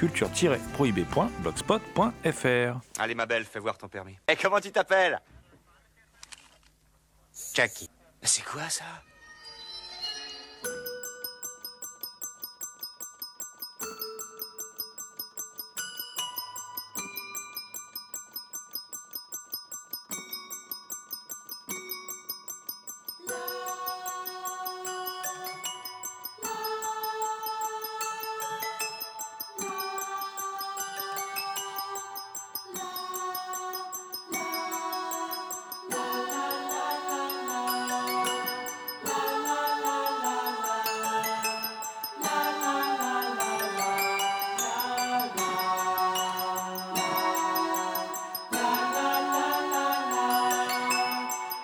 culture-prohibée.blogspot.fr. Allez, ma belle, fais voir ton permis. Et comment tu t'appelles? Jackie. C'est quoi ça?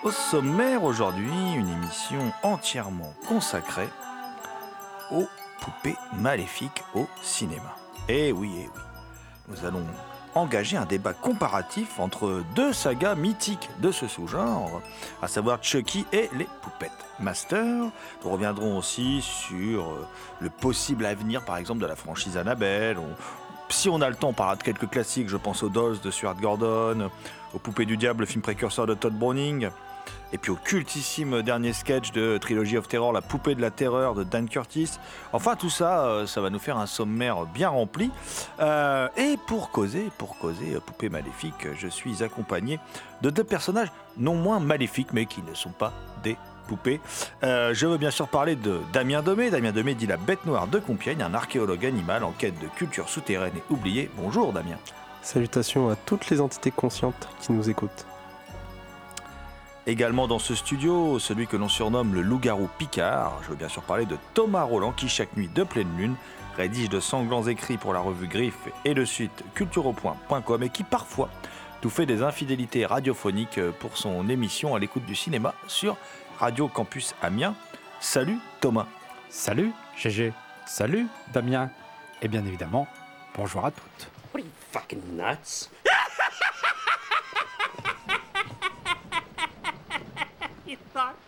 Au sommaire aujourd'hui, une émission entièrement consacrée aux poupées maléfiques au cinéma. Eh oui, eh oui. Nous allons engager un débat comparatif entre deux sagas mythiques de ce sous-genre, à savoir Chucky et les poupettes Master. Nous reviendrons aussi sur euh, le possible avenir, par exemple, de la franchise Annabelle. Si on a le temps, on parlera de quelques classiques. Je pense aux Dolls de Stuart Gordon, aux Poupées du Diable, le film précurseur de Todd Browning. Et puis au cultissime dernier sketch de Trilogy of Terror, La poupée de la terreur de Dan Curtis. Enfin, tout ça, euh, ça va nous faire un sommaire bien rempli. Euh, et pour causer, pour causer euh, poupée maléfique, je suis accompagné de deux personnages non moins maléfiques, mais qui ne sont pas des poupées. Je veux bien sûr parler de Damien Domé. Damien Domé dit la bête noire de Compiègne, un archéologue animal en quête de culture souterraine et oubliée. Bonjour Damien. Salutations à toutes les entités conscientes qui nous écoutent. Également dans ce studio, celui que l'on surnomme le loup-garou Picard. Je veux bien sûr parler de Thomas Roland qui, chaque nuit de pleine lune, rédige de sanglants écrits pour la revue Griffe et le site cultureaupoint.com et qui parfois nous fait des infidélités radiophoniques pour son émission à l'écoute du cinéma sur Radio Campus Amiens. Salut Thomas. Salut GG, salut Damien, et bien évidemment, bonjour à toutes. What are you fucking nuts?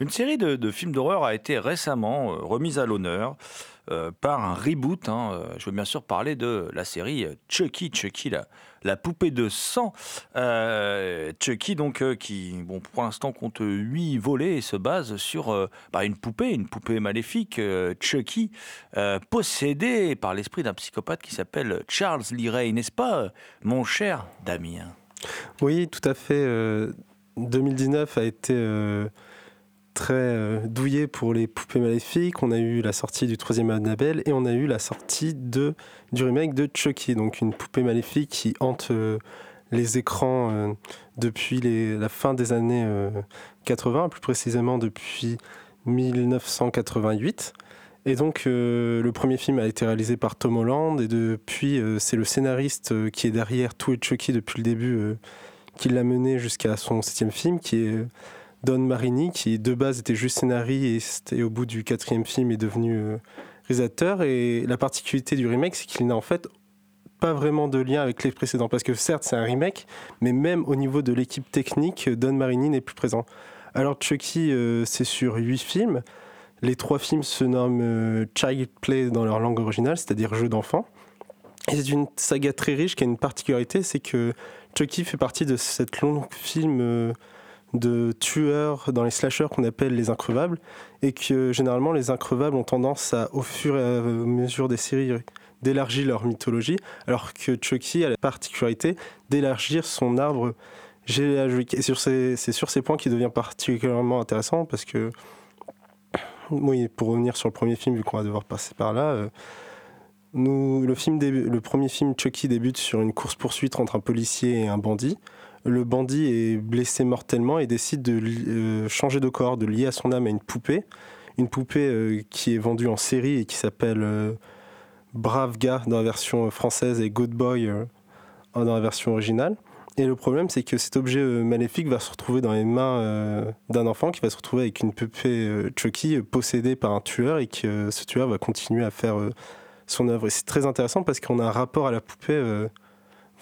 Une série de, films d'horreur a été récemment euh, remise à l'honneur euh, par un reboot. hein. Euh, Je veux bien sûr parler de la série Chucky, Chucky, la, poupée de sang. Chucky, donc, qui, bon, pour l'instant, compte 8 volets et se base sur bah, une poupée, une poupée maléfique, Chucky, possédée par l'esprit d'un psychopathe qui s'appelle Charles Lee n'est-ce pas, mon cher Damien? Oui, tout à fait. euh, 2019 a été très euh, douillé pour les poupées maléfiques. On a eu la sortie du troisième Annabelle et on a eu la sortie de, du remake de Chucky, donc une poupée maléfique qui hante euh, les écrans euh, depuis la fin des années euh, 80, plus précisément depuis 1988. Et donc, le premier film a été réalisé par Tom Holland, et depuis, c'est le scénariste qui est derrière tout et Chucky depuis le début, qui l'a mené jusqu'à son septième film, qui est Don Marini, qui de base était juste scénariste et au bout du quatrième film est devenu euh, réalisateur. Et la particularité du remake, c'est qu'il n'a en fait pas vraiment de lien avec les précédents, parce que certes c'est un remake, mais même au niveau de l'équipe technique, Don Marini n'est plus présent. Alors Chucky, euh, c'est sur huit films. Les trois films se nomment euh, Child Play dans leur langue originale, c'est-à-dire jeu d'enfant. Et c'est une saga très riche qui a une particularité, c'est que Chucky fait partie de cette longue film de tueurs dans les slashers qu'on appelle les increvables, et que généralement les increvables ont tendance à, au fur et à mesure des séries, d'élargir leur mythologie, alors que Chucky a la particularité d'élargir son arbre généalogique. Et c'est sur ces points qu'il devient particulièrement intéressant, parce que, oui, pour revenir sur le premier film, vu qu'on va devoir passer par là, euh, le, le premier film Chucky débute sur une course-poursuite entre un policier et un bandit. Le bandit est blessé mortellement et décide de euh, changer de corps, de lier à son âme à une poupée. Une poupée euh, qui est vendue en série et qui s'appelle euh, Brave Gars dans la version française et Good Boy dans la version originale. Et le problème, c'est que cet objet maléfique va se retrouver dans les mains d'un enfant qui va se retrouver avec une poupée Chucky possédée par un tueur et que ce tueur va continuer à faire son œuvre. Et c'est très intéressant parce qu'on a un rapport à la poupée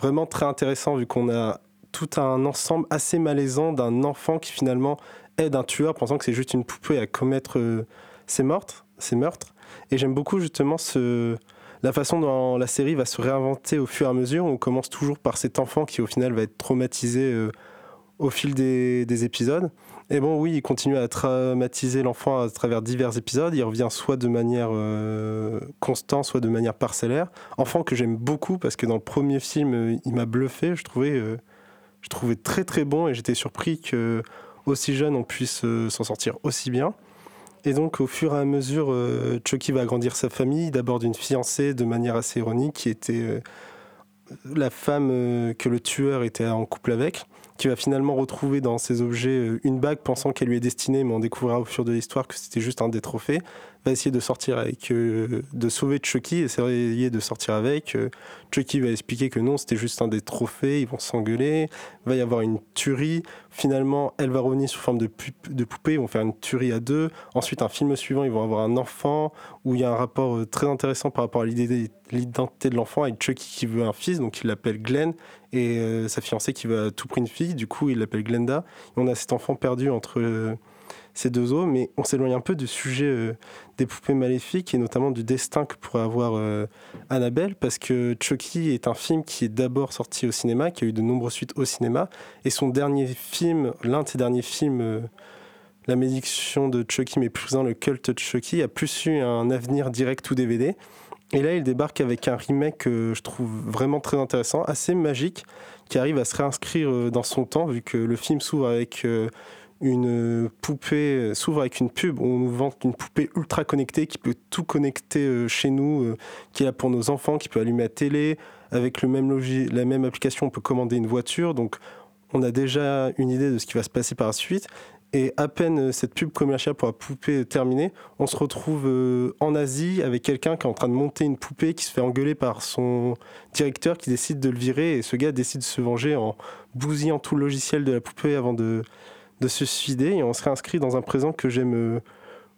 vraiment très intéressant vu qu'on a tout un ensemble assez malaisant d'un enfant qui finalement aide un tueur pensant que c'est juste une poupée à commettre euh, ses meurtres, meurtres. Et j'aime beaucoup justement ce, la façon dont la série va se réinventer au fur et à mesure. On commence toujours par cet enfant qui au final va être traumatisé euh, au fil des, des épisodes. Et bon, oui, il continue à traumatiser l'enfant à travers divers épisodes. Il revient soit de manière euh, constante, soit de manière parcellaire. Enfant que j'aime beaucoup parce que dans le premier film, euh, il m'a bluffé. Je trouvais, je trouvais très très bon et j'étais surpris que aussi jeune on puisse euh, s'en sortir aussi bien. Et donc, au fur et à mesure, euh, Chucky va agrandir sa famille, d'abord d'une fiancée de manière assez ironique, qui était euh, la femme que le tueur était en couple avec, qui va finalement retrouver dans ses objets une bague pensant qu'elle lui est destinée, mais on découvrira au fur de l'histoire que c'était juste un des trophées, va essayer de sortir avec, euh, de sauver Chucky, essayer de sortir avec. Euh, Chucky va expliquer que non, c'était juste un des trophées, ils vont s'engueuler, va y avoir une tuerie, finalement elle va revenir sous forme de, poupée, ils vont faire une tuerie à deux, ensuite un film suivant, ils vont avoir un enfant, où il y a un rapport euh, très intéressant par rapport à l'identité de l'enfant, avec Chucky qui veut un fils, donc il l'appelle Glenn, et euh, sa fiancée qui veut à tout prix une fille, du coup il l'appelle Glenda, et on a cet enfant perdu entre euh, ces deux eaux, mais on s'éloigne un peu du sujet euh, des poupées maléfiques, et notamment du destin que pourrait avoir euh, Annabelle, parce que Chucky est un film qui est d'abord sorti au cinéma, qui a eu de nombreuses suites au cinéma, et son dernier film, l'un de ses derniers films, euh, La malédiction de Chucky, mais plus présent le culte de Chucky, a plus eu un avenir direct ou DVD. Et là, il débarque avec un remake que je trouve vraiment très intéressant, assez magique, qui arrive à se réinscrire dans son temps, vu que le film s'ouvre avec une poupée, s'ouvre avec une pub. On nous vend une poupée ultra connectée qui peut tout connecter euh, chez nous, euh, qui est là pour nos enfants, qui peut allumer la télé. Avec le même la même application, on peut commander une voiture. Donc, on a déjà une idée de ce qui va se passer par la suite. Et à peine euh, cette pub commerciale pour la poupée terminée, on se retrouve euh, en Asie avec quelqu'un qui est en train de monter une poupée qui se fait engueuler par son directeur qui décide de le virer. Et ce gars décide de se venger en bousillant tout le logiciel de la poupée avant de, de se suicider. Et on se réinscrit dans un présent que j'aime euh,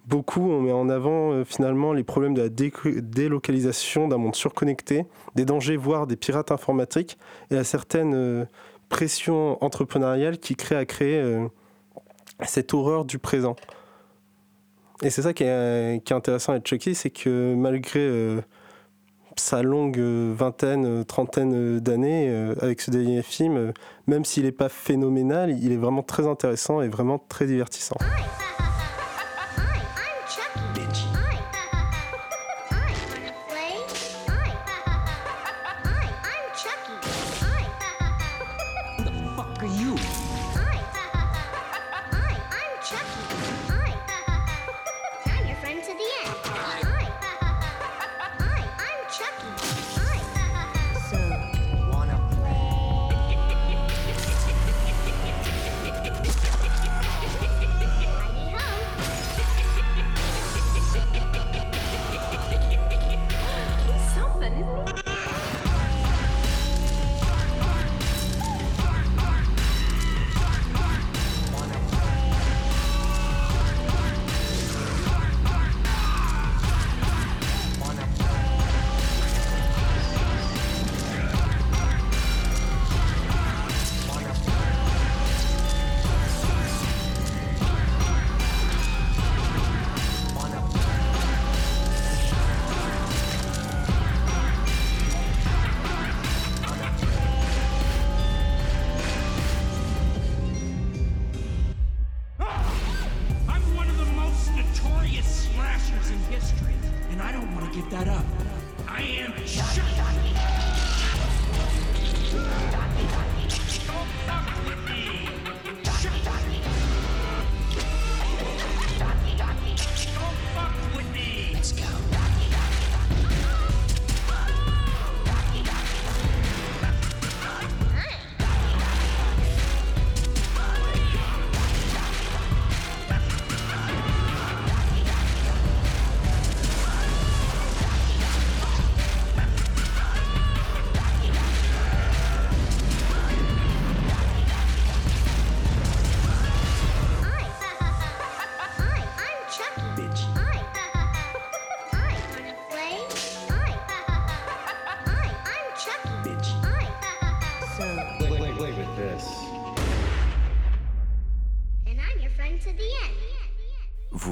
beaucoup. On met en avant euh, finalement les problèmes de la dé- délocalisation d'un monde surconnecté, des dangers, voire des pirates informatiques, et la certaine euh, pression entrepreneuriale qui crée à créer cette horreur du présent. Et c'est ça qui est, qui est intéressant Chucky, c'est que malgré sa longue euh, vingtaine, euh, trentaine euh, d'années, avec ce dernier film, même s'il n'est pas phénoménal, il est vraiment très intéressant et vraiment très divertissant.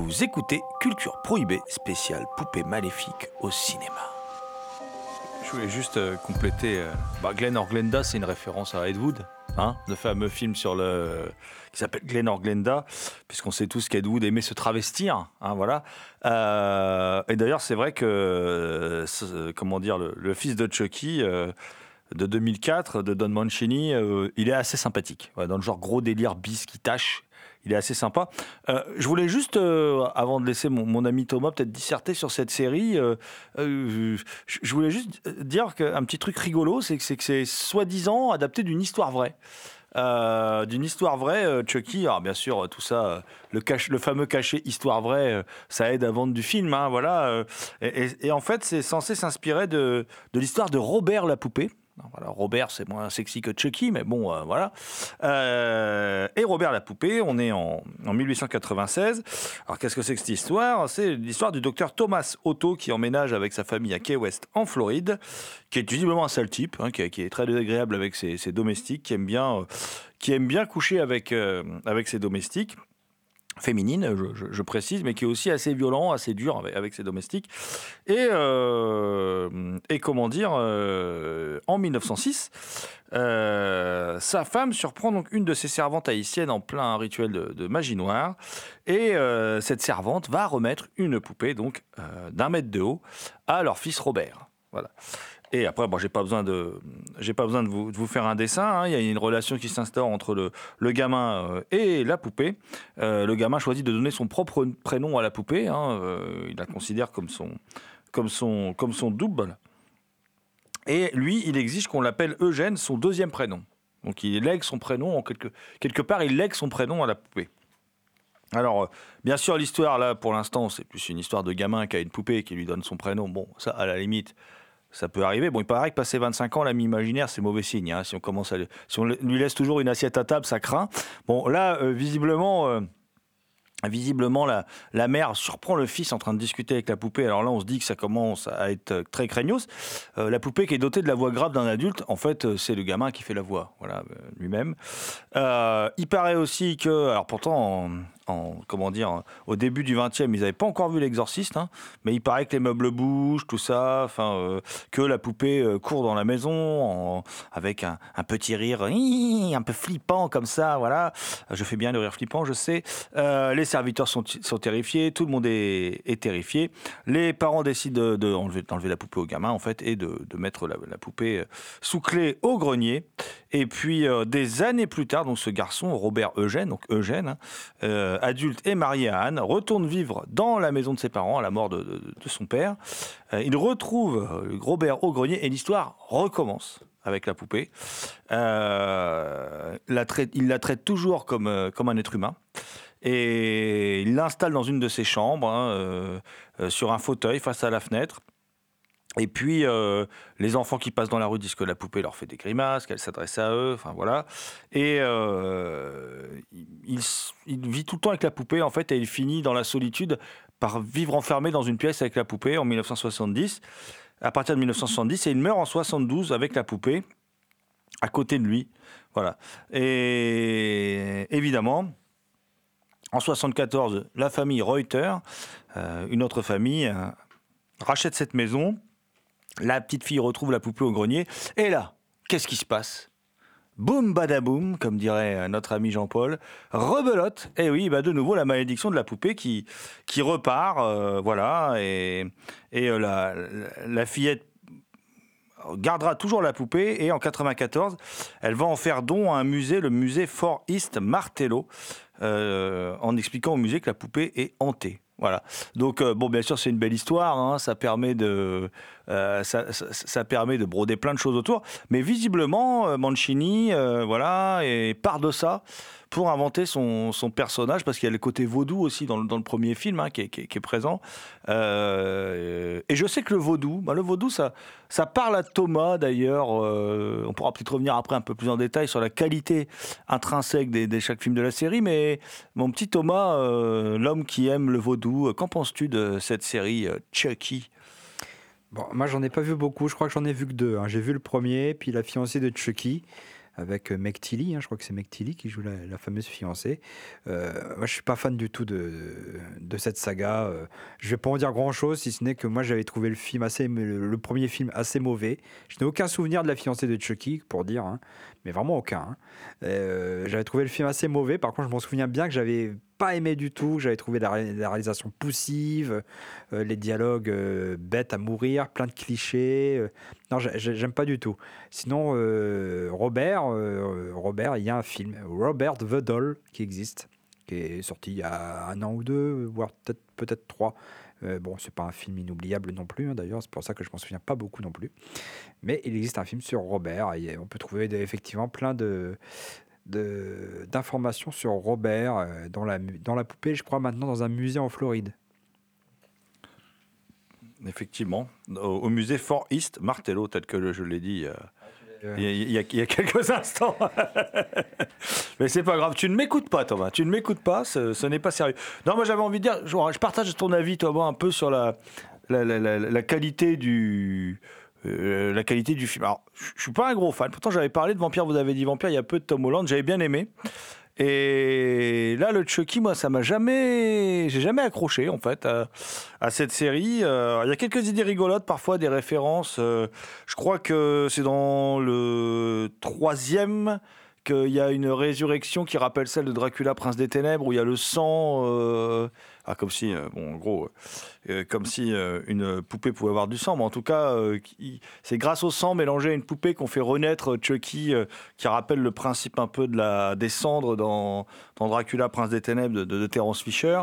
Vous écoutez Culture Prohibée, spéciale poupée maléfique au cinéma. Je voulais juste euh, compléter. euh, bah, Glen or Glenda, c'est une référence à Ed Wood, hein, le fameux film sur le qui s'appelle Glen or Glenda, puisqu'on sait tous qu'Ed Wood aimait se travestir, hein, voilà. Euh, et d'ailleurs, c'est vrai que euh, comment dire, le, fils de Chucky. euh, de 2004 de Don Mancini, euh, il est assez sympathique. Dans le genre gros délire bis qui tâche, il est assez sympa. Euh, je voulais juste, euh, avant de laisser mon, ami Thomas peut-être disserter sur cette série, euh, je voulais juste dire qu'un petit truc rigolo, c'est que c'est soi-disant adapté d'une histoire vraie. D'une histoire vraie, Chucky. Alors bien sûr, tout ça, le, cache- le fameux cachet histoire vraie, ça aide à vendre du film, hein, voilà. et, en fait, c'est censé s'inspirer de l'histoire de Robert la poupée. Robert, c'est moins sexy que Chucky, mais bon, euh, voilà. Euh, et Robert la poupée, on est en, en 1896. Alors, qu'est-ce que c'est que cette histoire? C'est l'histoire du docteur Thomas Otto qui emménage avec sa famille à Key West, en Floride, qui est visiblement un sale type, hein, qui, est- très désagréable avec ses, domestiques, qui aime bien, euh, qui aime bien coucher avec ses domestiques féminine, je, précise, mais qui est aussi assez violent, assez dur avec, ses domestiques. Et, euh, comment dire, euh, en 1906, euh, sa femme surprend donc une de ses servantes haïtiennes en plein rituel de, de magie noire. Et cette servante va remettre une poupée donc d'un mètre de haut à leur fils Robert. Voilà. Et après, bon, j'ai pas besoin de, j'ai pas besoin de vous, de vous faire un dessin. hein. Il y a une relation qui s'instaure entre le, le gamin euh, et la poupée. Euh, le gamin choisit de donner son propre prénom à la poupée. hein. Euh, il la considère comme son, comme son, comme son double. Et lui, il exige qu'on l'appelle Eugène, son deuxième prénom. Donc il lègue son prénom en quelque, quelque part, il lègue son prénom à la poupée. Alors, bien sûr, l'histoire, là, pour l'instant, c'est plus une histoire de gamin qui a une poupée qui lui donne son prénom. Bon, ça, à la limite, ça peut arriver. Bon, il paraît que passer 25 ans, l'ami imaginaire, c'est mauvais signe. hein. Si on commence à, si on lui laisse toujours une assiette à table, ça craint. Bon, là, euh, visiblement, euh, visiblement, la, la mère surprend le fils en train de discuter avec la poupée. Alors là, on se dit que ça commence à être euh, très craignos. La poupée qui est dotée de la voix grave d'un adulte, en fait, c'est le gamin qui fait la voix, voilà, lui-même. Il paraît aussi que, alors pourtant, en, en- comment dire, au début du 20e, ils n'avaient pas encore vu l'exorciste, hein, mais il paraît que les meubles bougent, tout ça, euh, que la poupée euh, court dans la maison avec un, petit rire un peu flippant comme ça, voilà. Je fais bien le rire flippant, je sais. Euh, les serviteurs sont, terrifiés, tout le monde est, terrifié. Les parents décident de- de enlever- d'enlever la poupée au gamin, en fait, et de, mettre la, poupée sous clé au grenier. Et puis, des années plus tard, donc ce garçon, Robert Eugène, donc Eugène, hein, adulte et marié à Anne, retourne vivre dans la maison de ses parents à la mort de, son père. Euh, il retrouve euh, Robert au grenier et l'histoire recommence avec la poupée. Euh, il la traite toujours comme, un être humain. Et il l'installe dans une de ses chambres, hein, sur un fauteuil face à la fenêtre. Et puis, euh, les enfants qui passent dans la rue disent que la poupée leur fait des grimaces, qu'elle s'adresse à eux, enfin voilà. Et euh, il, vit tout le temps avec la poupée, en fait, et il finit dans la solitude par vivre enfermé dans une pièce avec la poupée en 1970, à partir de 1970, et il meurt en 72 avec la poupée à côté de lui. Voilà. Et évidemment, en 74, la famille Reuter, euh, une autre famille, rachète cette maison. La petite fille retrouve la poupée au grenier. Et là, qu'est-ce qui se passe? Boum badaboum, comme dirait euh, notre ami Jean-Paul. Rebelote. Et oui, bah de nouveau la malédiction de la poupée qui, repart. euh, voilà. Et, euh, la, fillette gardera toujours la poupée et en 94, elle va en faire don à un musée, le musée Fort East Martello, en expliquant au musée que la poupée est hantée. Voilà. Donc bon, bien sûr, c'est une belle histoire. hein, ça permet de, ça, ça- permet de broder plein de choses autour. Mais visiblement, euh, Mancini, euh, voilà, et part de ça pour inventer son, son personnage, parce qu'il y a le côté vaudou aussi dans le, premier film hein, qui, est, présent. Euh, et je sais que le vaudou, bah, le vaudou, ça, parle à Thomas d'ailleurs. euh, on pourra peut-être revenir après un peu plus en détail sur la qualité intrinsèque des, des chaque film de la série. Mais mon petit Thomas, euh, l'homme qui aime le vaudou, euh, qu'en penses-tu de cette série euh, Chucky? Bon, moi, j'en ai pas vu beaucoup. Je crois que j'en ai vu que deux. hein. J'ai vu le premier, puis la fiancée de Chucky avec euh, Meg Tilly. hein. Je crois que c'est Meg Tilly qui joue la, fameuse fiancée. Euh, moi, je suis pas fan du tout de, cette saga. Euh, je vais pas en dire grand chose, si ce n'est que moi, j'avais trouvé le film assez, le premier film assez mauvais. Je n'ai aucun souvenir de la fiancée de Chucky, pour dire, hein, mais vraiment aucun. hein. Euh, j'avais trouvé le film assez mauvais. Par contre, je m'en souviens bien que j'avais pas aimé du tout. J'avais trouvé la, ré- la réalisation poussive, euh, les dialogues euh, bêtes à mourir, plein de clichés. non, j'ai- j'ai- j'aime pas du tout. Sinon, Robert, Robert, il y a un film, Robert the Doll, qui existe, qui est sorti il y a un an ou deux, voire peut-être trois. Euh, bon, c'est pas un film inoubliable non plus, hein, d'ailleurs, c'est pour ça que je m'en souviens pas beaucoup non plus. Mais il existe un film sur Robert, et on peut trouver effectivement plein de d'informations sur Robert euh, dans, la, dans la poupée, je crois maintenant dans un musée en Floride. Effectivement, au, musée Fort East Martello, tel que je l'ai dit. Euh, Il y, a, il y a- quelques instants. Mais c'est pas grave, tu ne m'écoutes pas, Thomas. Tu ne m'écoutes pas, ce, n'est pas sérieux. Non, moi j'avais envie de dire, je partage ton avis, Thomas, un peu sur la, qualité du. euh, la qualité du film. Alors, je suis pas un gros fan. Pourtant, j'avais parlé de Vampire. Vous avez dit Vampire il y a peu de Tom Holland. J'avais bien aimé. Et là, le Chucky, moi, ça m'a jamais, j'ai jamais accroché en fait à, cette série. Euh, Il y a quelques idées rigolotes, parfois des références. euh, je crois que c'est dans le troisième qu'il y a une résurrection qui rappelle celle de Dracula, Prince des Ténèbres, où il y a le sang. euh, ah, comme si, euh, bon, en gros, euh, comme si une poupée pouvait avoir du sang, mais en tout cas, c'est grâce au sang mélangé à une poupée qu'on fait renaître Chucky, qui rappelle le principe un peu de la, des cendres dans, dans Dracula, Prince des Ténèbres de, de, de Terence Fisher.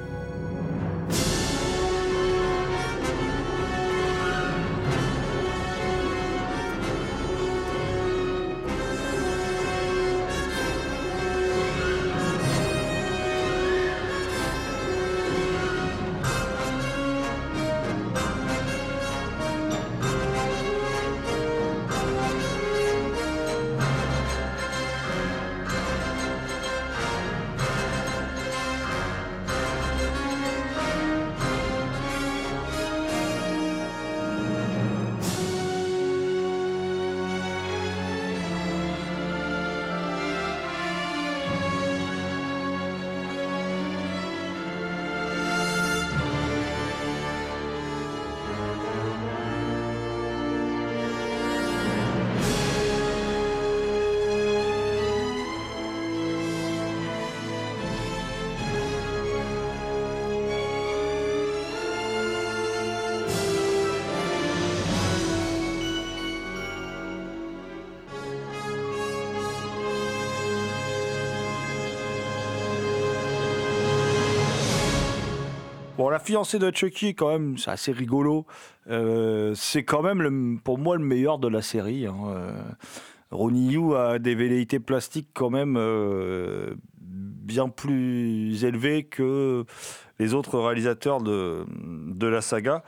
Bon, la fiancée de Chucky, quand même, c'est assez rigolo. Euh, c'est quand même, pour moi, le meilleur de la série. hein. Euh, Ronnie Yu a des velléités plastiques quand même euh, bien plus élevées que les autres réalisateurs de, de la saga.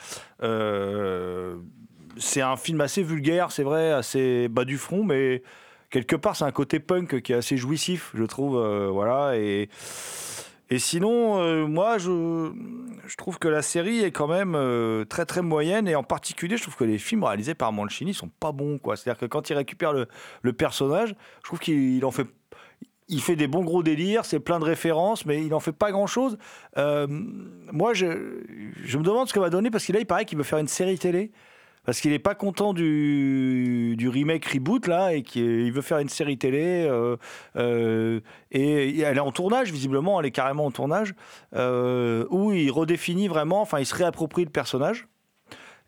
C'est un film assez vulgaire, c'est vrai, assez bas du front, mais quelque part, c'est un côté punk qui est assez jouissif, je trouve. voilà, et. Et sinon, euh, moi, je, trouve que la série est quand même euh, très très moyenne et en particulier, je trouve que les films réalisés par Mancini sont pas bons. C'est-à-dire que quand il récupère le, personnage, je trouve qu'il il en fait. Il fait des bons gros délires, c'est plein de références, mais il n'en fait pas grand-chose. Euh, moi, je, je me demande ce que va donner, parce que là, il paraît qu'il veut faire une série télé, parce qu'il n'est pas content du, remake reboot, là, et qu'il veut faire une série télé. euh, euh, et elle est en tournage, visiblement, elle est carrément en tournage, euh, où il redéfinit vraiment, enfin, il se réapproprie le personnage.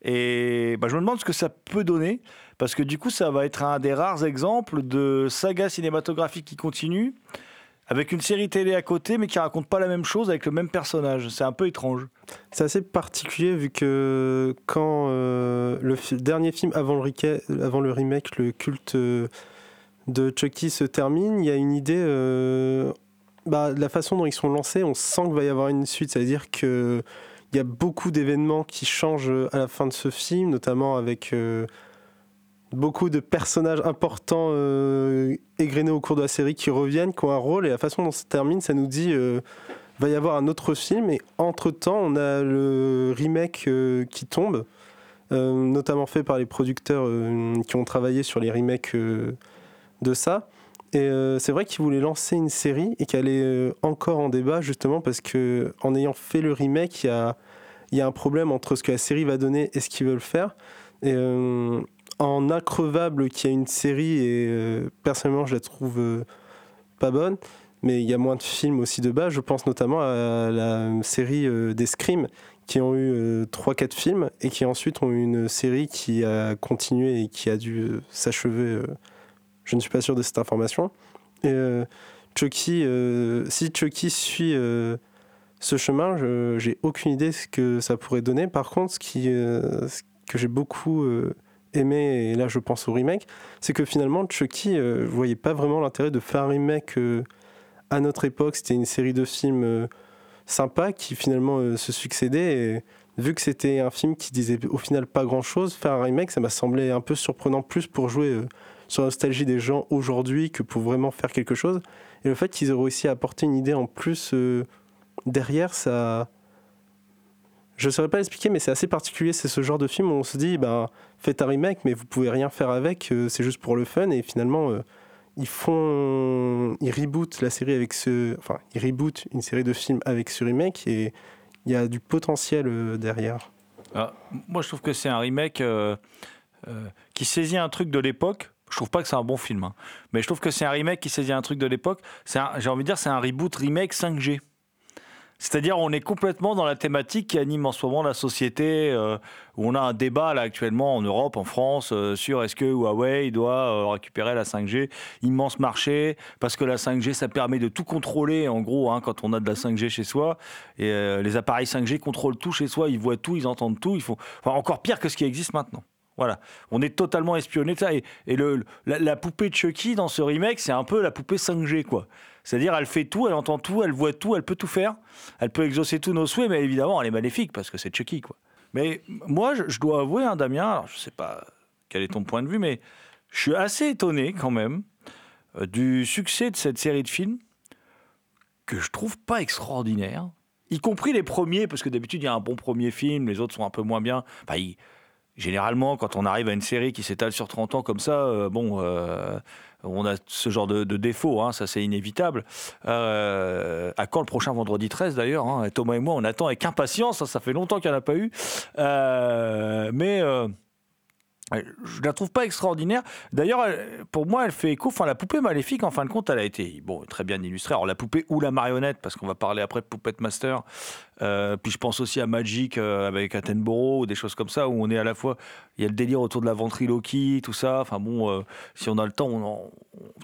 Et bah, je me demande ce que ça peut donner, parce que du coup, ça va être un des rares exemples de saga cinématographique qui continue, avec une série télé à côté, mais qui raconte pas la même chose avec le même personnage. C'est un peu étrange. C'est assez particulier vu que quand euh, le dernier film avant le, remake, le culte euh, de Chucky se termine, il y a une idée. euh, bah, la façon dont ils sont lancés, on sent qu'il va y avoir une suite. C'est-à-dire qu'il y a beaucoup d'événements qui changent à la fin de ce film, notamment avec euh, beaucoup de personnages importants euh, égrenés au cours de la série qui reviennent, qui ont un rôle. Et la façon dont ça termine, ça nous dit. euh, va y avoir un autre film et entre-temps on a le remake euh, qui tombe notamment fait par les producteurs qui ont travaillé sur les remakes de ça et c'est vrai qu'ils voulaient lancer une série et qu'elle est encore en débat justement parce que en ayant fait le remake il y a, y a un problème entre ce que la série va donner et ce qu'ils veulent faire et en increvable qu'il y a une série et euh, personnellement je la trouve euh, pas bonne mais il y a moins de films aussi de base. Je pense notamment à la série euh, des Scream, qui ont eu 3-4 films, et qui ensuite ont eu une série qui a continué et qui a dû s'achever. je ne suis pas sûr de cette information. Et Chucky, si Chucky suit ce chemin, j'ai aucune idée ce que ça pourrait donner. Par contre, ce, qui, que j'ai beaucoup aimé, et là je pense au remake, c'est que finalement Chucky, euh, je voyais pas vraiment l'intérêt de faire un remake euh, à notre époque. C'était une série de films euh, sympas qui finalement euh, se succédaient. Et vu que c'était un film qui disait au final pas grand chose, faire un remake, ça m'a semblé un peu surprenant plus pour jouer euh, sur la nostalgie des gens aujourd'hui que pour vraiment faire quelque chose. Et le fait qu'ils aient réussi à apporter une idée en plus derrière, ça. Je ne saurais pas l'expliquer, mais c'est assez particulier. C'est ce genre de film où on se dit, ben, faites un remake, mais vous pouvez rien faire avec, euh, c'est juste pour le fun. Et finalement, euh, ils font. Ils rebootent la série avec ce. Enfin, ils rebootent une série de films avec ce remake et il y a du potentiel euh, derrière. Ah, moi, je trouve que c'est un remake qui saisit un truc de l'époque. Je trouve pas que c'est un bon film, hein. mais je trouve que c'est un remake qui saisit un truc de l'époque. J'ai envie de dire, c'est un reboot remake 5G. C'est-à-dire, on est complètement dans la thématique qui anime en ce moment la société, euh, où on a un débat là actuellement en Europe, en France, euh, sur est-ce que Huawei doit euh, récupérer la 5G, immense marché, parce que la 5G, ça permet de tout contrôler, en gros, hein, quand on a de la 5G chez soi. Et les appareils 5G contrôlent tout chez soi, ils voient tout, ils entendent tout, ils font enfin, encore pire que ce qui existe maintenant. Voilà, on est totalement espionné. Et, la, la poupée de Chucky dans ce remake, c'est un peu la poupée 5G, quoi. C'est-à-dire, elle fait tout, elle entend tout, elle voit tout, elle peut tout faire. Elle peut exaucer tous nos souhaits, mais évidemment, elle est maléfique parce que c'est Chucky, quoi. Mais moi, je, dois avouer, hein, Damien, alors je sais pas quel est ton point de vue, mais je suis assez étonné quand même euh, du succès de cette série de films que je trouve pas extraordinaire, y compris les premiers, parce que d'habitude il y a un bon premier film, les autres sont un peu moins bien. Généralement, quand on arrive à une série qui s'étale sur 30 ans comme ça, euh, bon, euh, on a ce genre de, défaut, hein, ça c'est inévitable. Euh, à quand le prochain vendredi 13 d'ailleurs hein, Thomas et moi, on attend avec impatience, hein, ça fait longtemps qu'il n'y en a pas eu. Mais. Je la trouve pas extraordinaire. D'ailleurs, pour moi, elle fait écho. Enfin, la poupée maléfique, en fin de compte, elle a été bon, très bien illustrée. Alors, la poupée ou la marionnette, parce qu'on va parler après de Puppet Master. Euh, puis je pense aussi à Magic euh, avec Attenborough ou des choses comme ça où on est à la fois. Il y a le délire autour de la ventriloquie, tout ça. Enfin bon, euh, si on a le temps,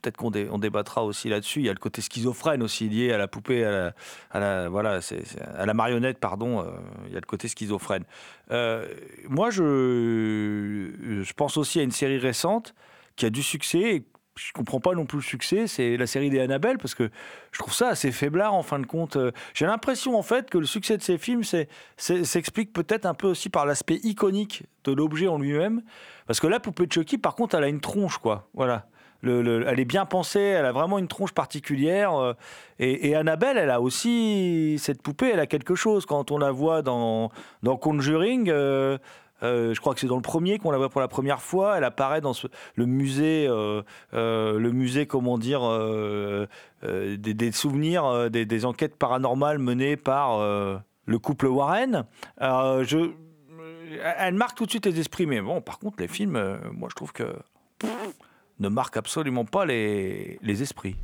peut-être qu'on dé- on débattra aussi là-dessus. Il y a le côté schizophrène aussi lié à la poupée, à la, voilà, c'est- à la marionnette, pardon. il y a le côté schizophrène. Moi, je, je pense aussi à une série récente qui a du succès. Et je comprends pas non plus le succès. C'est la série des Annabelle parce que je trouve ça assez faiblard en fin de compte. Euh, J'ai l'impression en fait que le succès de ces films s'explique peut-être un peu aussi par l'aspect iconique de l'objet en lui-même. Parce que la poupée de Chucky, par contre, elle a une tronche, quoi. Voilà. Le- le- elle est bien pensée, elle a vraiment une tronche particulière. euh, et, et Annabelle, elle a aussi cette poupée, elle a quelque chose. Quand on la voit dans, dans Conjuring, euh, euh, je crois que c'est dans le premier qu'on la voit pour la première fois. Elle apparaît dans le musée, euh, euh, le musée, comment dire, des, souvenirs, des, enquêtes paranormales menées par le couple Warren. Elle marque tout de suite les esprits, mais bon, par contre, les films, moi, je trouve que ne marquent absolument pas les esprits.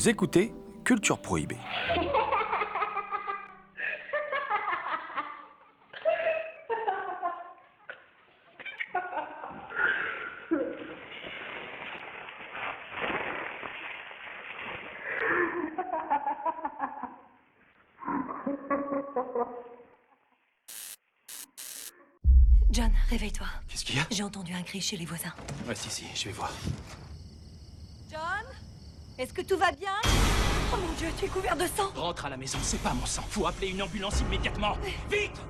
Vous écoutez Culture Prohibée. John, réveille-toi. Qu'est-ce qu'il y a? J'ai entendu un cri chez les voisins. Ouais, si, si, je vais voir. John? Est-ce que tout va bien? Tu es couvert de sang Rentre à la maison, c'est pas mon sang. Faut appeler une ambulance immédiatement. Vite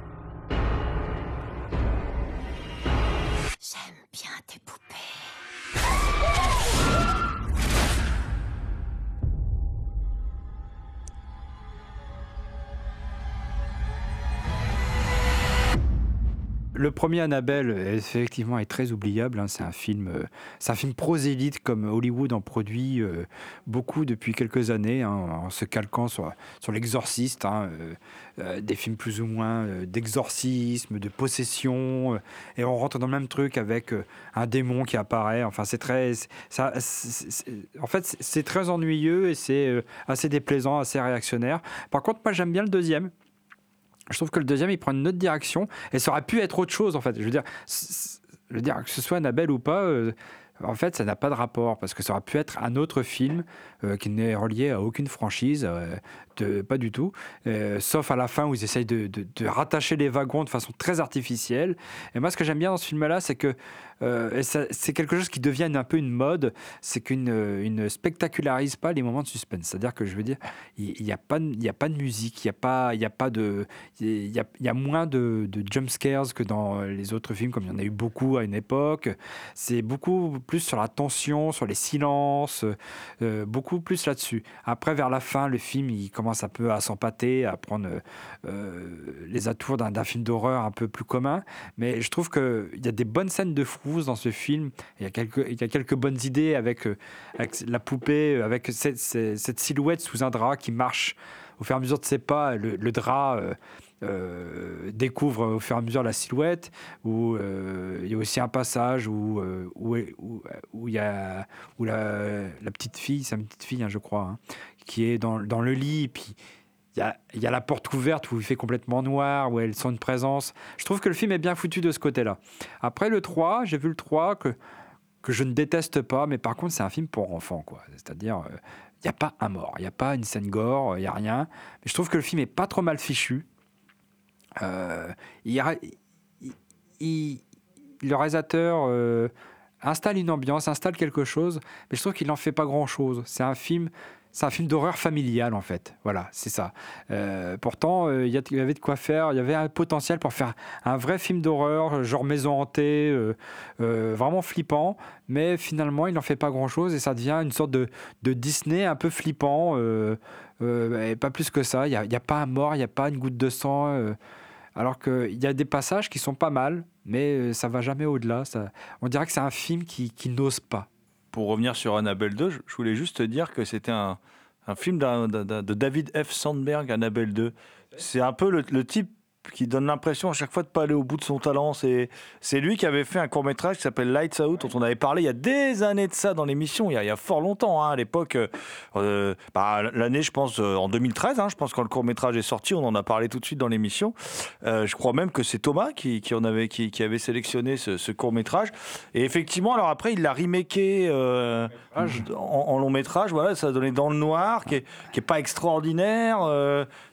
le premier Annabelle, effectivement, est très oubliable. hein. C'est un film, euh, c'est un film prosélyte comme Hollywood en produit euh, beaucoup depuis quelques années, hein, en se calquant sur, sur l'exorciste, hein, euh, des films plus ou moins d'exorcisme, de possession, et on rentre dans le même truc avec un démon qui apparaît. Enfin, c'est très, ça, en fait, c'est- très ennuyeux et c'est assez déplaisant, assez réactionnaire. Par contre, moi, j'aime bien le deuxième. Je trouve que le deuxième, il prend une autre direction et ça aurait pu être autre chose en fait. Je veux dire, je veux dire que ce soit Annabelle ou pas, euh, en fait, ça n'a pas de rapport parce que ça aurait pu être un autre film euh, qui n'est relié à aucune franchise, euh, pas du tout, sauf à la fin où ils essayent de rattacher les wagons de façon très artificielle. Et moi, ce que j'aime bien dans ce film-là, c'est que euh, c'est quelque chose qui devient un peu une mode, c'est qu'il ne, il ne spectacularise pas les moments de suspense. C'est-à-dire que je veux dire, il n'y a, pas y a pas de musique, il n'y a, pas- a de. Y a, y a moins de, de jump scares que dans les autres films, comme il y en a eu beaucoup à une époque. C'est beaucoup plus sur la tension, sur les silences, euh, beaucoup plus là-dessus. Après, vers la fin, le film, il commence un peu à s'empâter, à prendre euh, les atours d'un film d'horreur un peu plus commun. Mais je trouve qu'il y a des bonnes scènes de dans ce film. Il y a quelques, il y a quelques bonnes idées avec, euh, la poupée, euh, avec cette, cette- silhouette sous un drap qui marche au fur et à mesure de ses pas. Le, drap. euh, découvre au fur et à mesure la silhouette, où il y a aussi un passage où, où, où- il y a où la, la petite fille, c'est une petite fille, hein, je crois, hein, qui est dans, dans le lit, puis il y a, la porte ouverte où il fait complètement noir, où elle sent une présence. Je trouve que le film est bien foutu de ce côté-là. Après le 3, j'ai vu le 3 que, que je ne déteste pas, mais par contre c'est un film pour enfants. C'est-à-dire, euh, il n'y a pas un mort, il n'y a pas une scène gore, il n'y a rien. Mais je trouve que le film est pas trop mal fichu. Euh, il- le réalisateur euh, installe une ambiance, installe quelque chose, mais je trouve qu'il n'en fait pas grand-chose. C'est un film, c'est un film d'horreur familial en fait. Voilà, c'est ça. Euh, pourtant, euh, il y, avait de quoi faire. Il y avait un potentiel pour faire un vrai film d'horreur, genre maison hantée, euh, vraiment flippant. Mais finalement, il n'en fait pas grand-chose et ça devient une sorte de, Disney un peu flippant. et pas plus que ça. Il n'y a, pas un mort, il n'y a pas une goutte de sang. alors qu'il y a des passages qui sont pas mal, mais ça va jamais au-delà. On dirait que c'est un film qui n'ose pas. Pour revenir sur Annabelle 2, je voulais juste te dire que c'était un, film de David F. Sandberg, Annabelle 2. C'est un peu le type qui donne l'impression à chaque fois de pas aller au bout de son talent. C'est c'est lui qui avait fait un court métrage qui s'appelle Lights Out, dont on avait parlé il y a des années de ça dans l'émission, il, y a- il y a fort longtemps, hein, à l'époque. euh, euh, bah, L'année, je pense, euh, en 2013, hein, je pense quand le court métrage est sorti, on en a parlé tout de suite dans l'émission. Je crois même que c'est Thomas qui, qui en avait, qui, qui avait sélectionné ce, court métrage. Et effectivement, alors après, il l'a remaké en, en long métrage. Voilà, ça a donné Dans le Noir, qui est, qui est pas extraordinaire.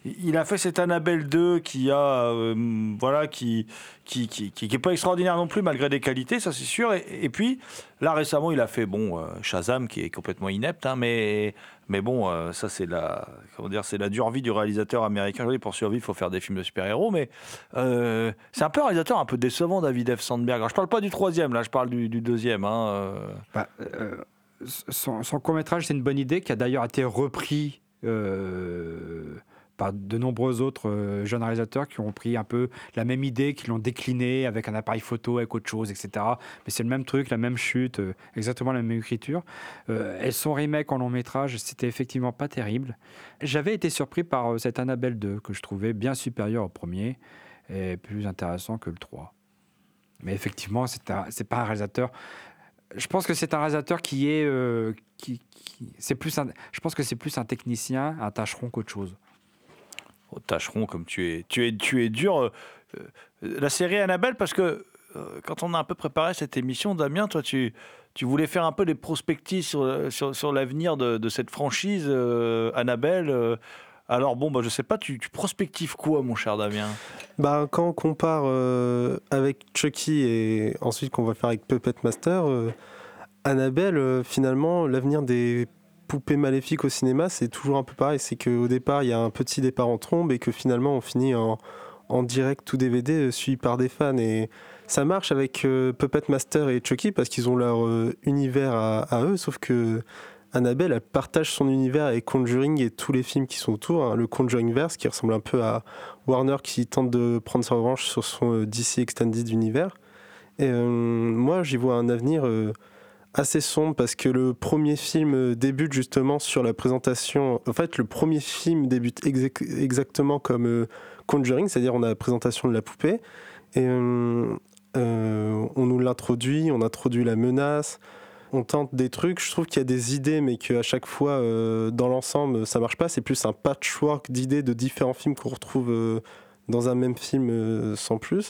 Il a fait cette Annabelle 2 qui a, euh, voilà, qui, qui, qui, qui, est pas extraordinaire non plus, malgré des qualités, ça c'est sûr. Et, puis, là récemment, il a fait, bon, euh, Shazam, qui est complètement inepte, hein, mais, mais bon, euh, ça c'est la, comment dire, c'est la dure vie du réalisateur américain. Oui, pour survivre, il faut faire des films de super-héros, mais c'est un peu réalisateur un peu décevant, David F. Sandberg. Alors, je parle pas du troisième, là, je parle du, deuxième. Hein. Bah, son, court-métrage, c'est une bonne idée qui a d'ailleurs été repris par de nombreux autres euh, jeunes réalisateurs qui ont pris un peu la même idée, qui l'ont déclinée avec un appareil photo, avec autre chose, etc. Mais c'est le même truc, la même chute, euh, exactement la même écriture. Euh, et son remake en long métrage, c'était effectivement pas terrible. J'avais été surpris par euh, cette Annabelle 2, que je trouvais bien supérieur au premier et plus intéressant que le 3. Mais effectivement, c'est un- pas un réalisateur je pense que c'est un réalisateur qui est. qui, plus un, je pense que c'est plus un technicien, un tâcheron qu'autre chose. Oh, tâcheron, comme tu es, tu es, tu es dur. Euh, euh, la série Annabelle, parce que euh, quand on a un peu préparé cette émission, Damien, toi, tu, tu voulais faire un peu des prospectives sur, sur, l'avenir de, de cette franchise Annabelle. alors, bon, bah, je sais pas, tu, prospectives quoi, mon cher Damien? Bah, quand on compare avec Chucky et ensuite qu'on va faire avec Puppet Master, Annabelle, finalement, l'avenir des poupées maléfiques au cinéma, c'est toujours un peu pareil. C'est qu'au départ, il y a un petit départ en trombe et que finalement, on finit en, en direct ou DVD euh, suivi par des fans. Et ça marche avec euh, Puppet Master et Chucky parce qu'ils ont leur euh, univers à, eux, sauf que Annabelle, elle partage son univers avec Conjuring et tous les films qui sont autour. hein. Le Conjuring Verse, qui ressemble un peu à Warner, qui tente de prendre sa revanche sur son euh, DC Extended Univers. Et moi, j'y vois un avenir assez sombre parce que le premier film euh, débute justement sur la présentation. En fait, le premier film débute exac- exactement comme euh, Conjuring, c'est-à-dire on a la présentation de la poupée et euh, on nous l'introduit, on introduit la menace, on tente des trucs. Je trouve qu'il y a des idées, mais qu'à chaque fois, dans l'ensemble, ça marche pas. C'est plus un patchwork d'idées de différents films qu'on retrouve dans un même film sans plus.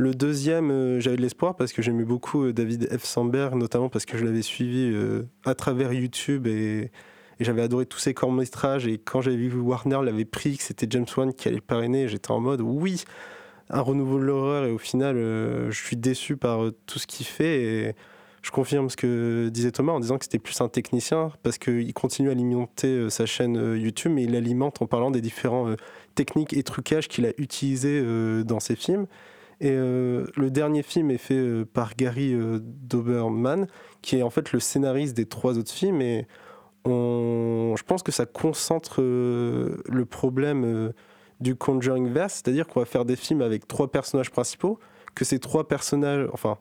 Le deuxième, euh, j'avais de l'espoir parce que j'aimais beaucoup euh, David F. Sandberg, notamment parce que je l'avais suivi euh, à travers YouTube et, j'avais adoré tous ses courts-métrages. Et quand j'avais vu Warner l'avait pris, que c'était James Wan qui allait parrainer, j'étais en mode oui, un renouveau de l'horreur. Et au final, je suis déçu par tout ce qu'il fait. Et je confirme ce que disait Thomas en disant que c'était plus un technicien parce qu'il continue à alimenter sa chaîne YouTube, mais il l'alimente en parlant des différents techniques et trucages qu'il a utilisés dans ses films. Et euh, le dernier film est fait euh, par Gary euh, Doberman, qui est en fait le scénariste des trois autres films. Et on, je pense que ça concentre le problème du Conjuring Verse, c'est-à-dire qu'on va faire des films avec trois personnages principaux, que ces trois personnages, enfin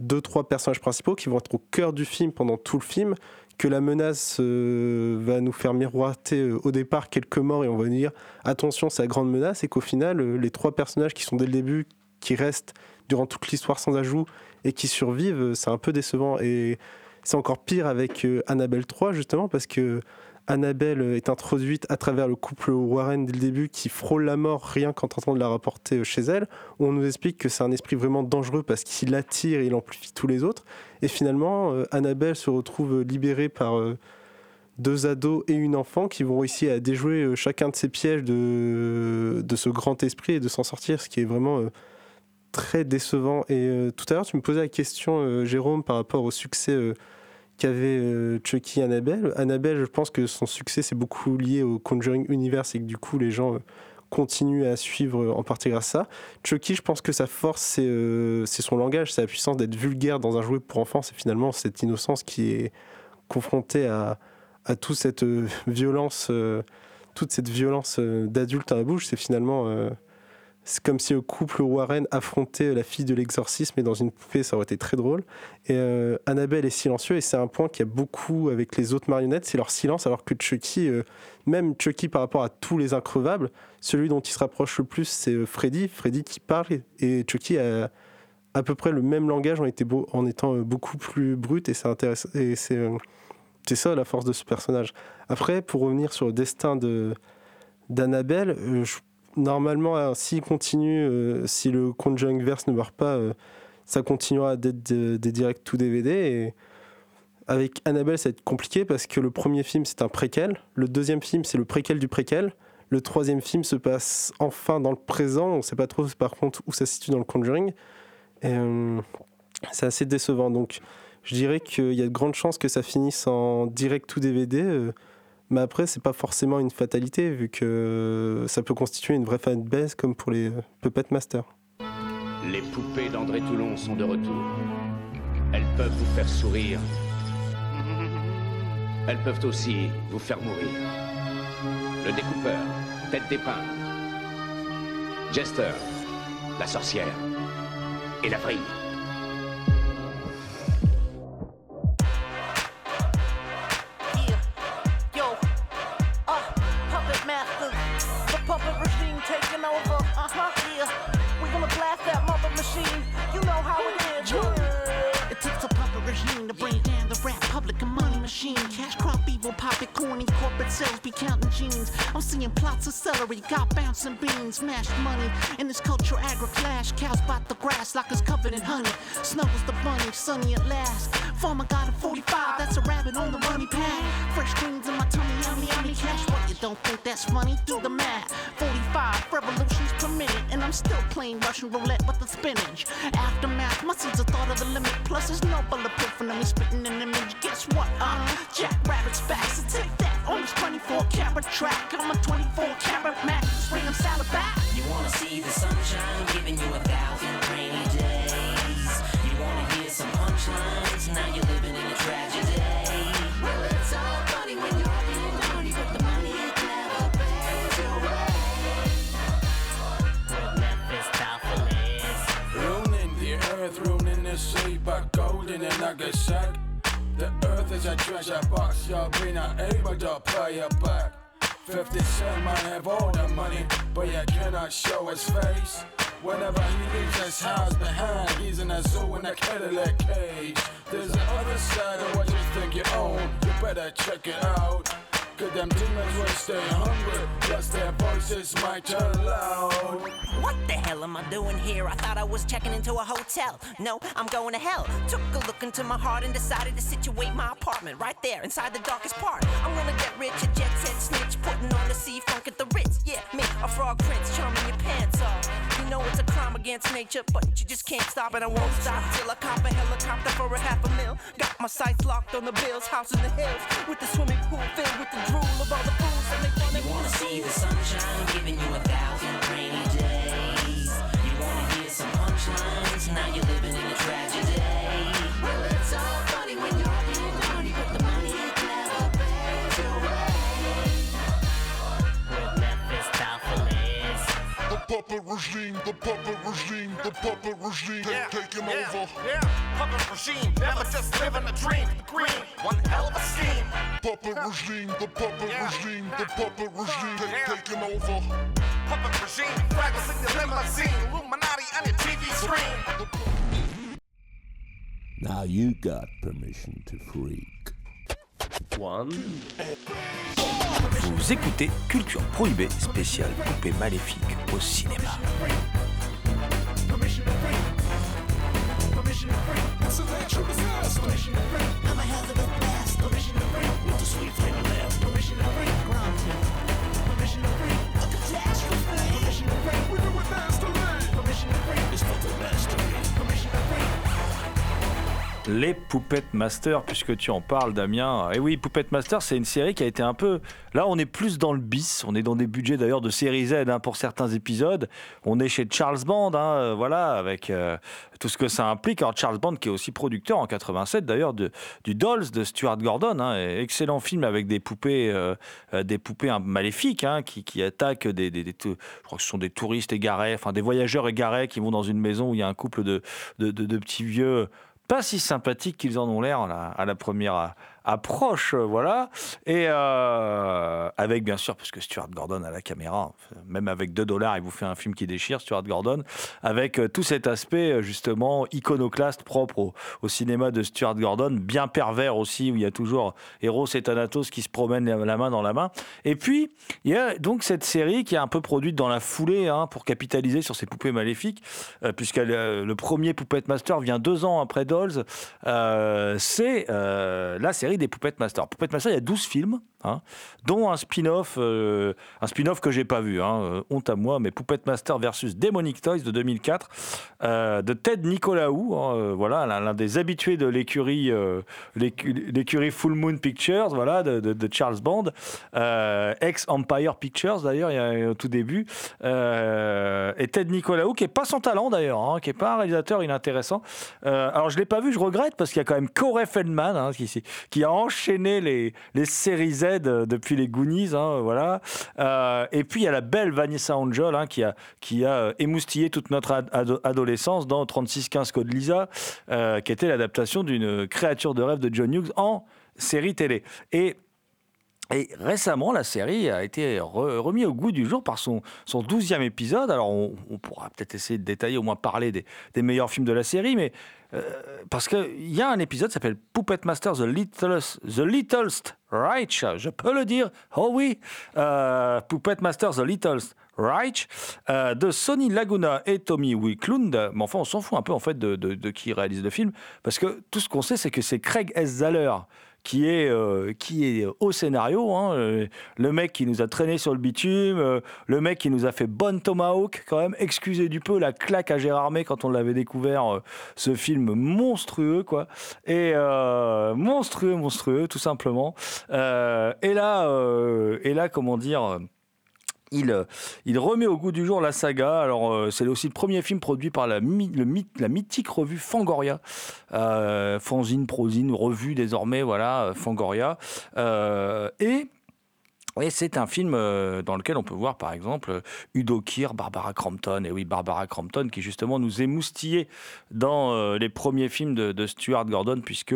deux, trois personnages principaux qui vont être au cœur du film pendant tout le film, que la menace va nous faire miroiter au départ quelques morts et on va dire attention, c'est la grande menace, et qu'au final, les trois personnages qui sont dès le début, qui restent durant toute l'histoire sans ajout et qui survivent, c'est un peu décevant. Et c'est encore pire avec euh, Annabelle 3, justement, parce que Annabelle est introduite à travers le couple Warren dès le début qui frôle la mort rien qu'en tentant de la rapporter euh, chez elle, on nous explique que c'est un esprit vraiment dangereux parce qu'il attire et il amplifie tous les autres. Et finalement, euh, Annabelle se retrouve libérée par deux ados et une enfant qui vont réussir à déjouer chacun de ces pièges de, ce grand esprit et de s'en sortir, ce qui est vraiment très décevant. Et euh, tout à l'heure, tu me posais la question, euh, Jérôme, par rapport au succès euh, qu'avait Chucky et Annabelle. Annabelle, je pense que son succès, c'est beaucoup lié au Conjuring Universe et que du coup, les gens continuent à suivre en partie grâce à ça. Chucky, je pense que sa force, c'est son langage, c'est la puissance d'être vulgaire dans un jouet pour enfants. C'est finalement cette innocence qui est confrontée à, à toute cette violence, toute cette violence d'adulte à la bouche. C'est finalement. Euh, c'est comme si le couple Warren affrontait la fille de l'exorcisme et dans une poupée, ça aurait été très drôle. Et euh, Annabelle est silencieux et c'est un point qu'il y a beaucoup avec les autres marionnettes, c'est leur silence, alors que Chucky, euh, même Chucky par rapport à tous les increvables, celui dont il se rapproche le plus, c'est euh, Freddy. Freddy qui parle et Chucky a à peu près le même langage en, étant euh, beaucoup plus brut et c'est euh, ça la force de ce personnage. Après, pour revenir sur le destin de d'Annabelle, euh, je- normalement, euh, s'il continue, euh, si le Conjuring Verse ne meurt pas, euh, ça continuera d'être de- des directs tout DVD. Avec Annabelle, ça va être compliqué parce que le premier film, c'est un préquel. Le deuxième film, c'est le préquel du préquel. Le troisième film se passe enfin dans le présent. On ne sait pas trop, par contre, où ça se situe dans le Conjuring. Euh, c'est assez décevant. Donc, je dirais qu'il y a de grandes chances que ça finisse en direct tout DVD. Mais après, c'est pas forcément une fatalité, vu que ça peut constituer une vraie fanbase comme pour les Puppet Masters. Les poupées d'André Toulon sont de retour. Elles peuvent vous faire sourire. Elles peuvent aussi vous faire mourir. Le découpeur, tête d'épingle. Jester, la sorcière. Et la vrille. Taking over. Uh huh, yeah. We gonna blast that mother machine. You know how it is. It took the puppet regime to bring down the rap public and money machine. Cash crop evil, pop it corny, corporate sales be counting jeans. I'm seeing plots of celery, got bouncing beans, mashed money. In this culture agri clash, cows bite the grass like it's covered in honey. Is the bunny, sunny at last. Farmer got a 45, that's a rabbit on the runny pad. Fresh greens in my tummy, yummy, yummy cash. What you don't think that's funny? Do the math. 45 revolutions per minute, and I'm still playing Russian roulette with the spinach. Aftermath, my seeds are thought of the limit. Plus, there's no bulletproof when I'm spitting an image. Guess what? Uh, Jack Rabbit's back, so take that on this 24 carat track. I'm a 24 carat Mac, bring them salad back. You wanna see the sunshine, giving you a thousand rainy his face. Whenever he leaves his house behind, he's in a zoo in a Cadillac cage. There's the other side of what you think you own, you better check it out. Them demons will stay hungry, plus their voices might turn loud. What the hell am I doing here? I thought I was checking into a hotel. No, I'm going to hell. Took a look into my heart and decided to situate my apartment right there inside the darkest part. I'm gonna get rich, a jet set snitch, putting on the sea funk at the Ritz. Yeah, me, a frog prince, charming your pants off. Know it's a crime against nature, but you just can't stop and I won't stop till I cop a helicopter for a half a mil. Got my sights locked on the bills, house in the hills, with the swimming pool filled with the drool of all the fools that make fun of You wanna see the sunshine, giving you a thousand rainy days. You wanna hear some punchlines, now you're living in a tragedy. Puppet regime, the puppet regime, the puppet regime Yeah, taking yeah, over. Yeah, puppet regime, never just living a dream. The green, one hell of a scheme. Puppet regime, the puppet Yeah. regime, the puppet regime Yeah. taking over. Puppet regime, fragments in your limousine, Illuminati on your TV screen. Now you got permission to freak. One. Vous écoutez Culture Prohibée, spéciale poupée maléfique au cinéma. Les Puppet Master, puisque tu en parles, Damien. Et oui, Puppet Master, c'est une série qui a été un peu. Là, on est plus dans le bis. On est dans des budgets d'ailleurs de série Z hein, pour certains épisodes. On est chez Charles Band, hein, euh, voilà, avec euh, tout ce que ça implique. Alors, Charles Band, qui est aussi producteur en 87 d'ailleurs du Dolls de Stuart Gordon. hein, excellent film avec des poupées, euh, des poupées maléfiques qui, qui attaquent des, Je crois que ce sont des touristes égarés, enfin des voyageurs égarés qui vont dans une maison où il y a un couple de petits vieux pas si sympathiques qu'ils en ont l'air à la, première approche, euh, voilà. Et euh, avec bien sûr, parce que Stuart Gordon à la caméra, même avec 2 dollars, il vous fait un film qui déchire, Stuart Gordon, avec euh, tout cet aspect justement iconoclaste propre au, cinéma de Stuart Gordon, bien pervers aussi, où il y a toujours Eros et Thanatos qui se promènent la main dans la main. Et puis, il y a donc cette série qui est un peu produite dans la foulée hein, pour capitaliser sur ces poupées maléfiques, puisque le, premier Puppet Master vient deux ans après Dolls. C'est la série des Puppet Master. Puppet Master, il y a 12 films, hein, dont un spin-off, euh, un spin-off que j'ai pas vu, hein, euh, honte à moi, mais Puppet Master versus Demonic Toys de 2004, euh, de Ted Nicolaou, hein, euh, voilà, l'un des habitués de l'écurie, l'écu- l'écurie Full Moon Pictures, voilà, de, Charles Band, ex Empire Pictures d'ailleurs, il y a au tout début, et Ted Nicolaou qui est pas sans talent d'ailleurs, hein, qui est pas un réalisateur inintéressant. Alors je l'ai pas vu, je regrette parce qu'il y a quand même Corey Feldman qui, a enchaîné les, les séries Z euh, depuis les Goonies, hein, voilà. Euh, et puis il y a la belle Vanessa Angel hein, qui a qui a euh, émoustillé toute notre ad- ado- adolescence dans 3615 Code Lisa, qui était l'adaptation d'une créature de rêve de John Hughes en série télé. Et et récemment, la série a été re- remise au goût du jour par son, son 12e épisode. Alors, on, on pourra peut-être essayer de détailler, au moins parler des, des meilleurs films de la série, mais parce qu'il y a un épisode qui s'appelle Puppet Master The Littlest, The Littlest. Je peux le dire, oh oui, euh, Puppet Master The Littlest Reich euh, de Sonny Laguna et Tommy Wicklund. Mais enfin, on s'en fout un peu en fait de, qui réalise le film, parce que tout ce qu'on sait, c'est que c'est Craig S. Zaller qui est, euh, qui est au scénario, hein, euh, le mec qui nous a traîné sur le bitume, euh, le mec qui nous a fait Bonne Tomahawk, quand même, excusez du peu, la claque à Gérard May quand on l'avait découvert, ce film monstrueux, quoi. Et monstrueux, monstrueux, tout simplement. Et là, et là, comment dire il, euh, il remet au goût du jour la saga. Alors, euh, c'est aussi le premier film produit par la, mythique revue Fangoria. Euh, fanzine, prosine, revue désormais, voilà, Fangoria. Et Et c'est un film euh, dans lequel on peut voir par exemple euh, Udo Kier, Barbara Crampton, et oui Barbara Crampton qui justement nous émoustillait dans euh, les premiers films de, Stuart Gordon puisque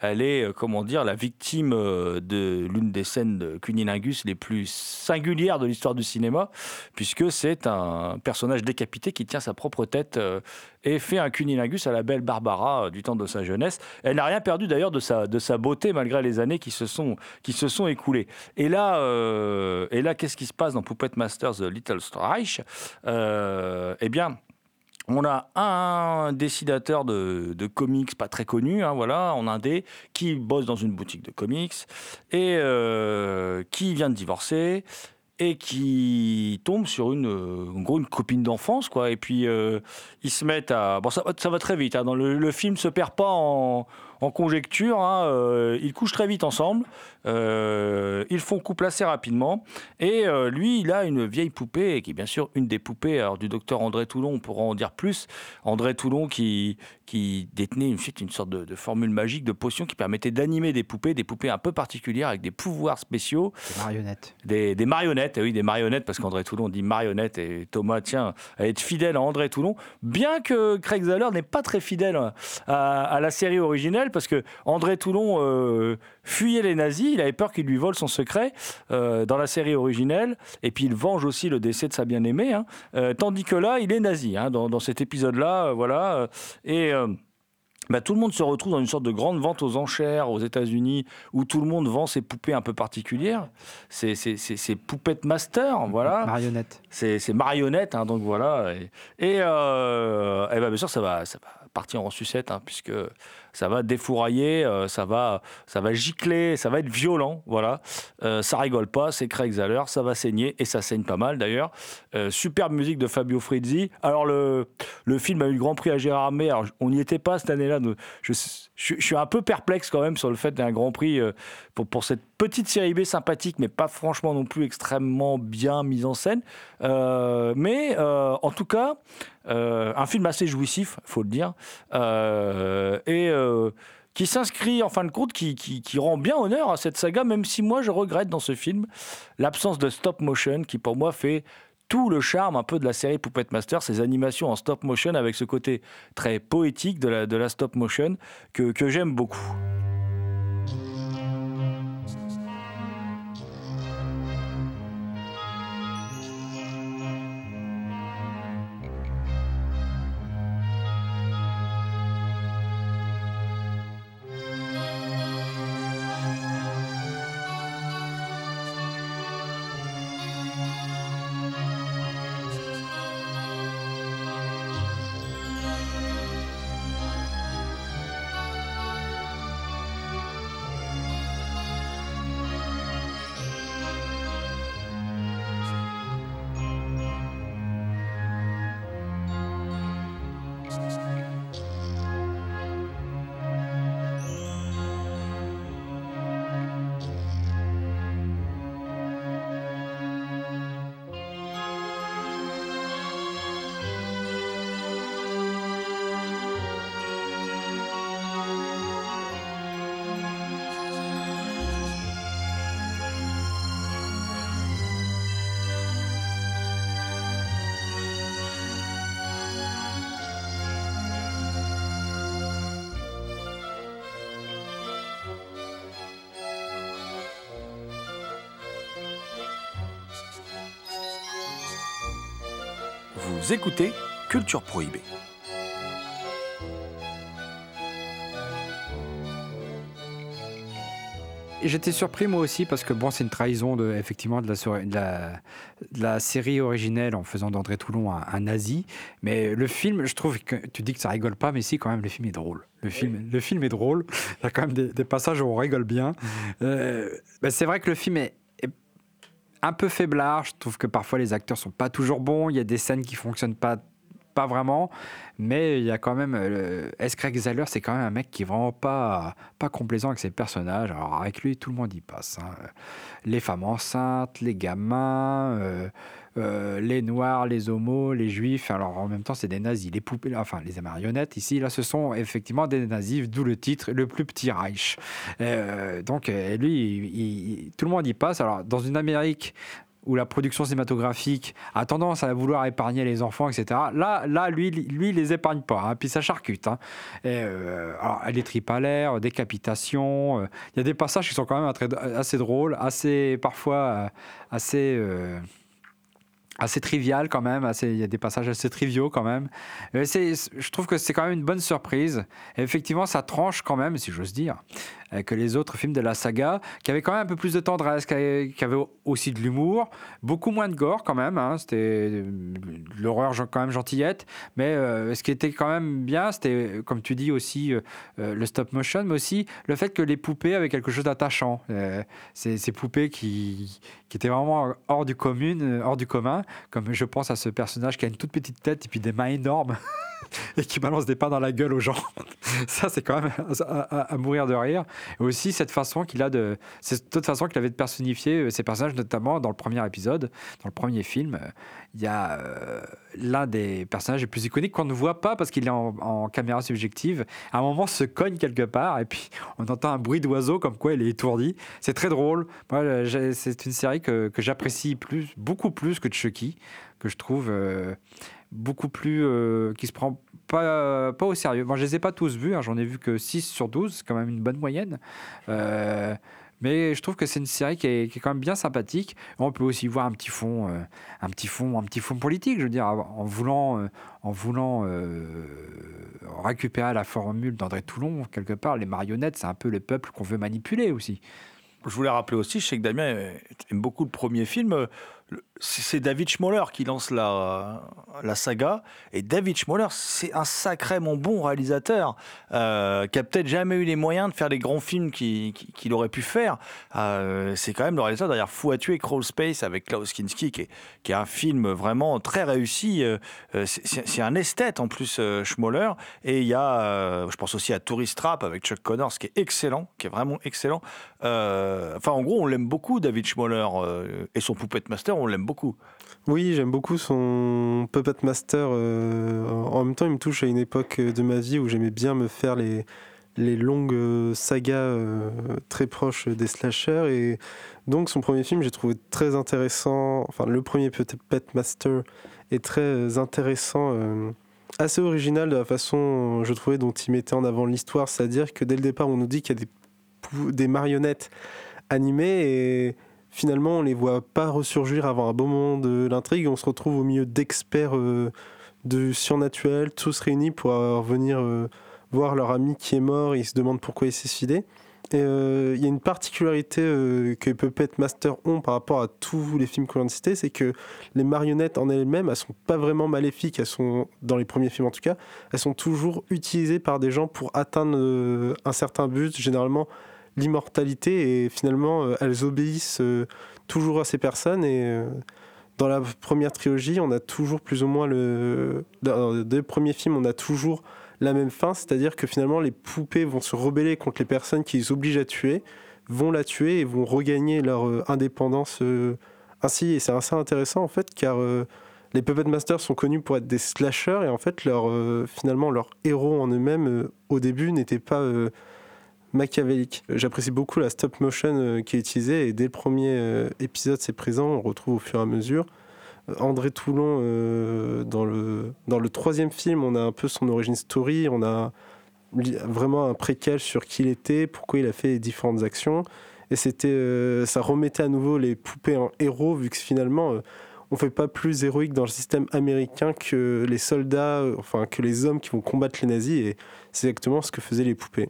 elle est comment dire la victime de l'une des scènes de cunilingus les plus singulières de l'histoire du cinéma puisque c'est un personnage décapité qui tient sa propre tête et fait un cunilingus à la belle Barbara euh, du temps de sa jeunesse. Elle n'a rien perdu d'ailleurs de sa, de sa beauté malgré les années qui se sont, qui se sont écoulées. Et là, euh, et là qu'est-ce qui se passe dans Puppet Masters Little Reich Euh, Eh bien, on a un dessinateur de, de comics pas très connu, hein, voilà, en Indé, qui bosse dans une boutique de comics et qui vient de divorcer et qui tombe sur une, euh, en copine d'enfance, quoi. Et puis euh, ils se mettent à, bon, ça, va- très vite. hein, le, le film se perd pas en, en conjecture. hein, euh, ils couchent très vite ensemble. euh, ils font couple assez rapidement. Et euh, lui, il a une vieille poupée, qui est bien sûr une des poupées alors, du docteur André Toulon, on pourra en dire plus. André Toulon qui, qui détenait une, une sorte de, de formule magique, de potion qui permettait d'animer des poupées, des poupées un peu particulières avec des pouvoirs spéciaux. Des marionnettes. Des, des marionnettes, eh oui, des marionnettes, parce qu'André Toulon dit marionnette et Thomas tient à être fidèle à André Toulon, bien que Craig Zahler n'est pas très fidèle à, à la série originelle, parce que André Toulon euh, fuyait les nazis, il avait peur qu'ils lui volent son secret euh, dans la série originelle, et puis il venge aussi le décès de sa bien-aimée, hein. Euh, tandis que là, il est nazi, hein, dans, dans cet épisode-là, voilà, et... bah, tout le monde se retrouve dans une sorte de grande vente aux enchères aux États-Unis où tout le monde vend ses poupées un peu particulières. C'est Puppet Master, voilà. Marionnettes. C'est marionnettes, hein, donc voilà. Et, et, euh, eh ben, bien sûr, ça va, ça va partir en sucette, hein, puisque ça va défourailler, euh, ça, va, ça va gicler, ça va être violent, voilà. Euh, ça rigole pas, c'est Craig Zahler, ça va saigner, et ça saigne pas mal d'ailleurs. Euh, superbe musique de Fabio Frizzi. Alors, le, le film a eu le Grand Prix à Gérard Armé, on n'y était pas cette année-là, je, je- suis un peu perplexe quand même sur le fait d'un Grand Prix pour, pour cette petite série B sympathique, mais pas franchement non plus extrêmement bien mise en scène. Euh, mais euh, en tout cas, euh, un film assez jouissif, faut le dire, et qui s'inscrit en fin de compte, qui, rend bien honneur à cette saga, même si moi je regrette dans ce film l'absence de stop motion, qui pour moi fait tout le charme un peu de la série Puppet Master, ces animations en stop motion avec ce côté très poétique de la, stop motion que j'aime beaucoup. Vous écoutez Culture Prohibée. J'étais surpris moi aussi parce que bon, c'est une trahison de, effectivement de la, sor- de la, de la série originelle en faisant d'André Toulon un, un nazi. Mais le film, je trouve que tu dis que ça rigole pas, mais si quand même le film est drôle. Le film, le film est drôle. Il y a quand même des, des passages où on rigole bien. Euh, ben, c'est vrai que le film est un peu faiblard. Je trouve que parfois les acteurs sont pas toujours bons. Il y a des scènes qui fonctionnent pas pas vraiment, mais il y a quand même euh. Craig Zahler, c'est quand même un mec qui est vraiment pas pas complaisant avec ses personnages? Alors avec lui, tout le monde y passe. hein. Les femmes enceintes, les gamins, euh, euh, les noirs, les homos, les juifs. Alors en même temps, c'est des nazis. Les poupées, enfin les marionnettes ici, là, ce sont effectivement des nazis, d'où le titre Le plus petit Reich. Euh, donc euh, lui, tout le monde y passe. Alors dans une Amérique où la production cinématographique a tendance à vouloir épargner les enfants, etc. Là, là lui, lui, il les épargne pas. hein. Puis ça charcute. hein. Et, euh, alors, les l'air, décapitation. Il y a des passages qui sont quand même assez drôles, assez parfois assez. Assez trivial quand même, il y a des passages assez triviaux quand même. Je trouve que c'est quand même une bonne surprise. Et effectivement, ça tranche quand même, si j'ose dire, que les autres films de la saga, qui avaient quand même un peu plus de tendresse, qui avaient aussi de l'humour, beaucoup moins de gore quand même. hein. C'était euh, l'horreur quand même gentillette, mais euh, ce qui était quand même bien, c'était, comme tu dis aussi, euh, euh, le stop motion, mais aussi le fait que les poupées avaient quelque chose d'attachant. Euh, ces, poupées qui, étaient vraiment hors du, commune, euh, hors du commun, comme je pense à ce personnage qui a une toute petite tête et puis des mains énormes et qui balance des pains dans la gueule aux gens. Ça, c'est quand même à mourir de rire. Et aussi cette façon qu'il a de, cette façon qu'il avait de personnifier euh, ces personnages, notamment dans le premier épisode, dans le premier film. euh, Il y a euh, l'un des personnages les plus iconiques qu'on ne voit pas parce qu'il est en, caméra subjective. À un moment, se cogne quelque part et puis on entend un bruit d'oiseau comme quoi il est étourdi. C'est très drôle. Moi, euh, c'est une série que, que j'apprécie plus, beaucoup plus que Chucky, que je trouve beaucoup plus. qui se prend pas, pas au sérieux. Moi, je les ai pas tous vus, hein, j'en ai vu que 6 sur 12, c'est quand même une bonne moyenne. Euh, mais je trouve que c'est une série qui est, quand même bien sympathique. On peut aussi voir un petit fond, euh, un petit fond, un petit fond politique. Je veux dire, en voulant, euh, en voulant euh, récupérer la formule d'André Toulon quelque part, les marionnettes, c'est un peu le peuple qu'on veut manipuler aussi. Je voulais rappeler aussi, je sais que Damien euh, aime beaucoup le premier film. C'est David Schmoller qui lance la, saga. Et David Schmoller, c'est un sacrément bon réalisateur euh, qui a peut-être jamais eu les moyens de faire les grands films qu'il qui, qu'il aurait pu faire. Euh, c'est quand même le réalisateur derrière Fou à tuer Crawl Space avec Klaus Kinski, qui est, un film vraiment très réussi. Euh, c'est- un esthète en plus, Schmoller. Et il y a, je pense aussi à Tourist Trap avec Chuck Connors, qui est excellent, qui est vraiment excellent. Enfin, en gros, on l'aime beaucoup, David Schmoller, et son Puppet Master, l'aime beaucoup. Oui, j'aime beaucoup son Puppet Master. euh, en même temps, il me touche à une époque euh, de ma vie où j'aimais bien me faire les, les longues euh, sagas très proches des slashers. Et donc, son premier film, j'ai trouvé très intéressant. Enfin, le premier Puppet Master est très intéressant. assez original de la façon, je trouvais, dont il mettait en avant l'histoire. C'est-à-dire que dès le départ, on nous dit qu'il y a des, des marionnettes animées et finalement on les voit pas ressurgir avant un beau moment de l'intrigue. On se retrouve au milieu d'experts euh, de surnaturel, tous réunis pour venir euh, voir leur ami qui est mort. Ils se demandent pourquoi il s'est suicidé. Et euh, il y a une particularité euh, que Puppet Master ont par rapport à tous les films qu'on vient de citer, c'est que les marionnettes en elles-mêmes, elles sont pas vraiment maléfiques, elles sont, dans les premiers films en tout cas, elles sont toujours utilisées par des gens pour atteindre un certain but, généralement l'immortalité, et finalement euh, elles obéissent euh, toujours à ces personnes. Et euh, dans la première trilogie, on a toujours plus ou moins le. Dans les premiers films, on a toujours la même fin, c'est-à-dire que finalement les poupées vont se rebeller contre les personnes qui les obligent à tuer, vont la tuer et vont regagner leur indépendance ainsi. Et c'est assez intéressant en fait, car les Puppet Masters sont connus pour être des slashers et en fait, leur, finalement, leurs héros en eux-mêmes, au début, n'étaient pas machiavéliques. J'apprécie beaucoup la stop motion euh, qui est utilisée et dès le premier euh, épisode, c'est présent, on retrouve au fur et à mesure. Euh, André Toulon, dans, le, dans le troisième film, on a un peu son origin story, on a vraiment un préquel sur qui il était, pourquoi il a fait les différentes actions. Et c'était, ça remettait à nouveau les poupées en héros, vu que finalement, on fait pas plus héroïque dans le système américain que les soldats, enfin que les hommes qui vont combattre les nazis. Et c'est exactement ce que faisaient les poupées.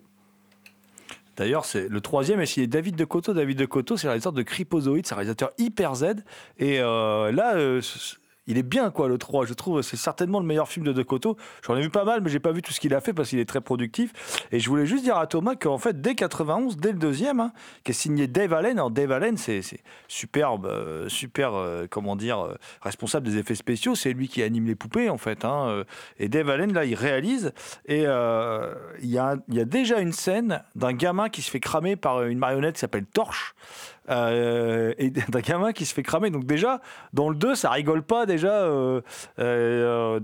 D'ailleurs, c'est le troisième est signé David de Coteau. David de Coteau, c'est le réalisateur de Cripozoïde, c'est un réalisateur hyper Z. Et euh, là, euh, il est bien, quoi, le 3. Je trouve c'est certainement le meilleur film de De Coteau. J'en ai vu pas mal, mais j'ai pas vu tout ce qu'il a fait parce qu'il est très productif. Et je voulais juste dire à Thomas qu'en fait, dès 91, dès le deuxième, hein, qui est signé Dave Allen. Alors, Dave Allen, c'est superbe, euh, super, euh, comment dire, euh, responsable des effets spéciaux. C'est lui qui anime les poupées, en fait. hein, euh, et Dave Allen, là, il réalise. Et il y, y a déjà une scène d'un gamin qui se fait cramer par une marionnette qui s'appelle Torche. Euh, et d'un gamin qui se fait cramer. Donc déjà, dans le 2, ça rigole pas déjà. euh, euh,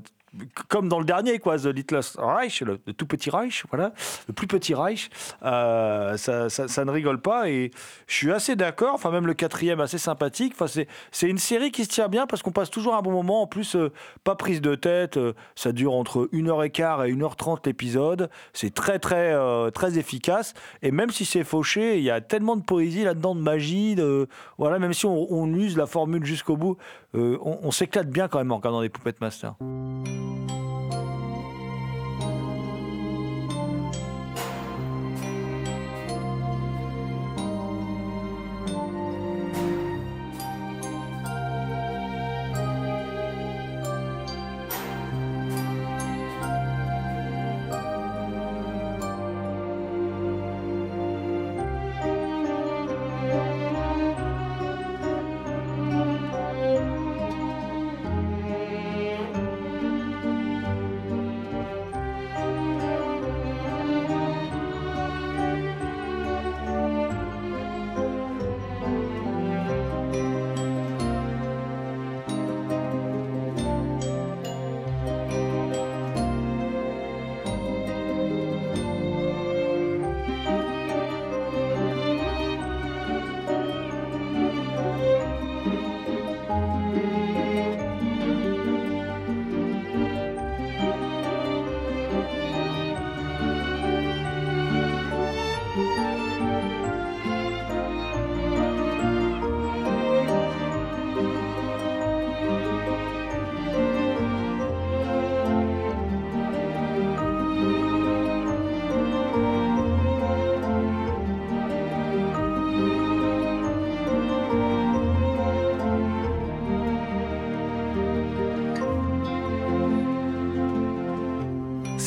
comme dans le dernier, quoi, The Littlest Reich, le, tout petit Reich, voilà, le plus petit Reich, euh, ça, ça- ne rigole pas et je suis assez d'accord. Enfin, même le quatrième, assez sympathique. Enfin, c'est, une série qui se tient bien parce qu'on passe toujours un bon moment. En plus, euh, pas prise de tête. euh, ça dure entre 1h15 et 1h30 l'épisode. C'est très, très, très efficace. Et même si c'est fauché, il y a tellement de poésie là-dedans, de magie. Voilà, même si on, use la formule jusqu'au bout, on, s'éclate bien quand même en regardant des Puppet Master. thank you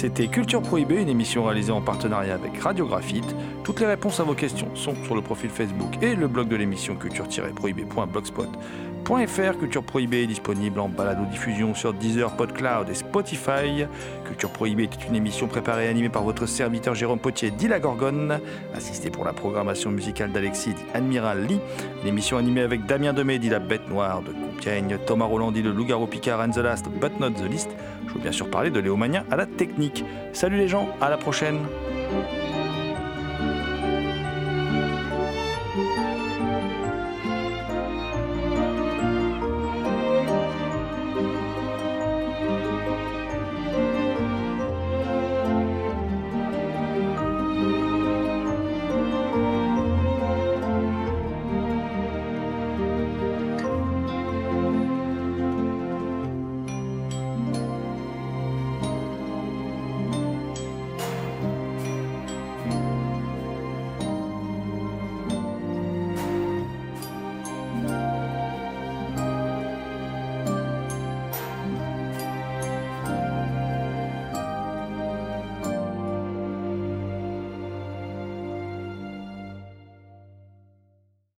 C'était Culture Prohibée, une émission réalisée en partenariat avec Radiographite. Toutes les réponses à vos questions sont sur le profil Facebook et le blog de l'émission culture-prohibée.blogspot.fr. Culture Prohibée est disponible en balado-diffusion sur Deezer, PodCloud et Spotify. Culture Prohibée était une émission préparée et animée par votre serviteur Jérôme Potier, dit la Gorgone, assisté pour la programmation musicale d'Alexis, dit Admiral Lee. Une émission animée avec Damien Demé, dit la Bête Noire de Thomas Roland, dit le Loup-Garou Picard and the Last, but not the least. Je veux bien sûr parler de Léo Magnin à la technique. Salut les gens, à la prochaine.